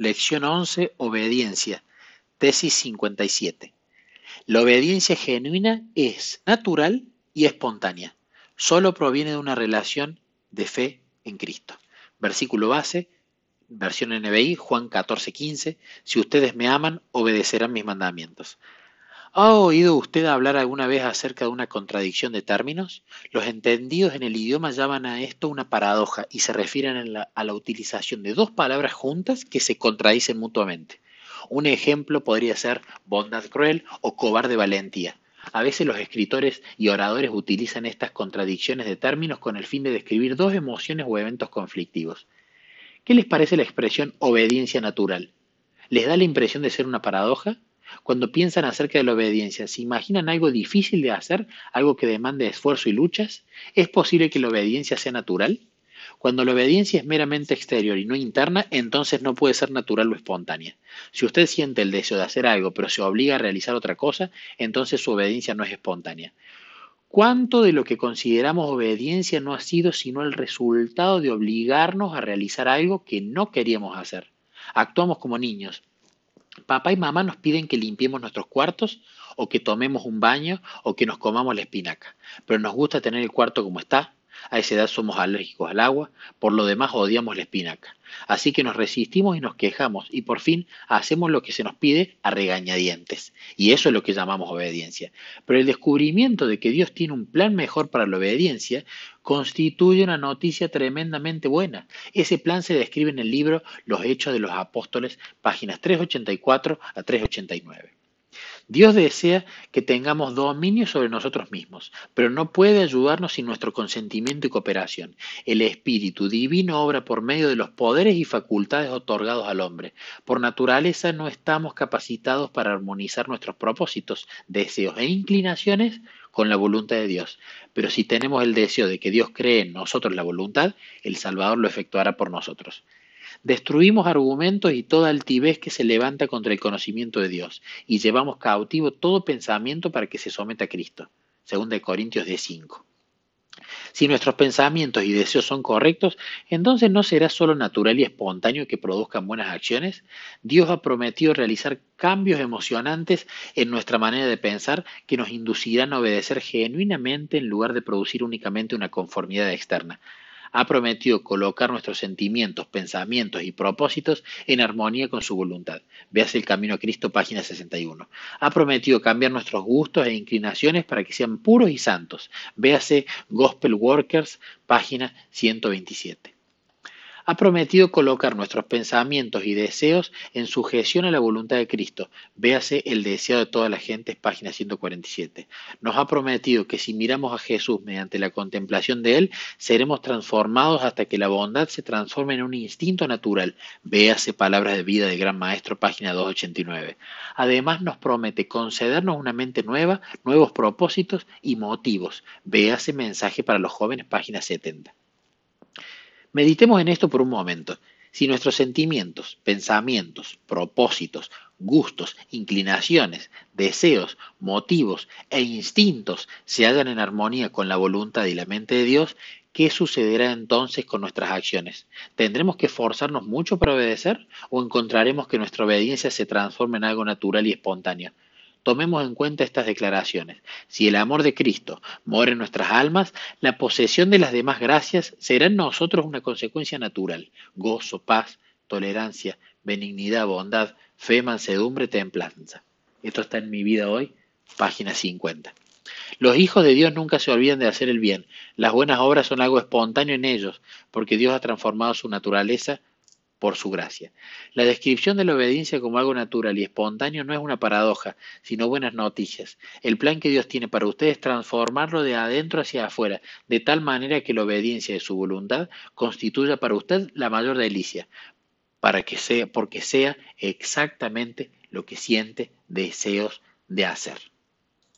Lección 11. Obediencia. Tesis 57. La obediencia genuina es natural y espontánea. Solo proviene de una relación de fe en Cristo. Versículo base, versión NBI, Juan 14, 15. Si ustedes me aman, obedecerán mis mandamientos. ¿Ha oído usted hablar alguna vez acerca de una contradicción de términos? Los entendidos en el idioma llaman a esto una paradoja y se refieren a la, utilización de dos palabras juntas que se contradicen mutuamente. Un ejemplo podría ser bondad cruel o cobarde valentía. A veces los escritores y oradores utilizan estas contradicciones de términos con el fin de describir dos emociones o eventos conflictivos. ¿Qué les parece la expresión obediencia natural? ¿Les da la impresión de ser una paradoja? Cuando piensan acerca de la obediencia, ¿se imaginan algo difícil de hacer, algo que demande esfuerzo y luchas? ¿Es posible que la obediencia sea natural? Cuando la obediencia es meramente exterior y no interna, entonces no puede ser natural o espontánea. Si usted siente el deseo de hacer algo, pero se obliga a realizar otra cosa, entonces su obediencia no es espontánea. ¿Cuánto de lo que consideramos obediencia no ha sido sino el resultado de obligarnos a realizar algo que no queríamos hacer? Actuamos como niños, Papá y mamá nos piden que limpiemos nuestros cuartos o que tomemos un baño o que nos comamos la espinaca, pero nos gusta tener el cuarto como está. A esa edad somos alérgicos al agua, por lo demás odiamos la espinaca. Así que nos resistimos y nos quejamos y por fin hacemos lo que se nos pide a regañadientes. Y eso es lo que llamamos obediencia. Pero el descubrimiento de que Dios tiene un plan mejor para la obediencia constituye una noticia tremendamente buena. Ese plan se describe en el libro Los Hechos de los Apóstoles, páginas 384 a 389. Dios desea que tengamos dominio sobre nosotros mismos, pero no puede ayudarnos sin nuestro consentimiento y cooperación. El Espíritu Divino obra por medio de los poderes y facultades otorgados al hombre. Por naturaleza no estamos capacitados para armonizar nuestros propósitos, deseos e inclinaciones con la voluntad de Dios. Pero si tenemos el deseo de que Dios cree en nosotros la voluntad, el Salvador lo efectuará por nosotros. Destruimos argumentos y toda altivez que se levanta contra el conocimiento de Dios y llevamos cautivo todo pensamiento para que se someta a Cristo. Según de Corintios 10:5. Si nuestros pensamientos y deseos son correctos, entonces no será solo natural y espontáneo que produzcan buenas acciones. Dios ha prometido realizar cambios emocionantes en nuestra manera de pensar que nos inducirán a obedecer genuinamente en lugar de producir únicamente una conformidad externa ha prometido colocar nuestros sentimientos, pensamientos y propósitos en armonía con su voluntad. Véase el Camino a Cristo, página 61. Ha prometido cambiar nuestros gustos e inclinaciones para que sean puros y santos. Véase Gospel Workers, página 127 ha prometido colocar nuestros pensamientos y deseos en sujeción a la voluntad de Cristo. Véase el deseo de toda la gente, página 147. Nos ha prometido que si miramos a Jesús mediante la contemplación de Él, seremos transformados hasta que la bondad se transforme en un instinto natural. Véase palabras de vida del Gran Maestro, página 289. Además nos promete concedernos una mente nueva, nuevos propósitos y motivos. Véase mensaje para los jóvenes, página 70. Meditemos en esto por un momento. Si nuestros sentimientos, pensamientos, propósitos, gustos, inclinaciones, deseos, motivos e instintos se hallan en armonía con la voluntad y la mente de Dios, ¿qué sucederá entonces con nuestras acciones? ¿Tendremos que esforzarnos mucho para obedecer o encontraremos que nuestra obediencia se transforma en algo natural y espontáneo? Tomemos en cuenta estas declaraciones. Si el amor de Cristo mora en nuestras almas, la posesión de las demás gracias será en nosotros una consecuencia natural. Gozo, paz, tolerancia, benignidad, bondad, fe, mansedumbre, templanza. Esto está en mi vida hoy, página 50. Los hijos de Dios nunca se olvidan de hacer el bien. Las buenas obras son algo espontáneo en ellos, porque Dios ha transformado su naturaleza por su gracia. La descripción de la obediencia como algo natural y espontáneo no es una paradoja, sino buenas noticias. El plan que Dios tiene para ustedes es transformarlo de adentro hacia afuera, de tal manera que la obediencia de su voluntad constituya para usted la mayor delicia, para que sea, porque sea exactamente lo que siente deseos de hacer.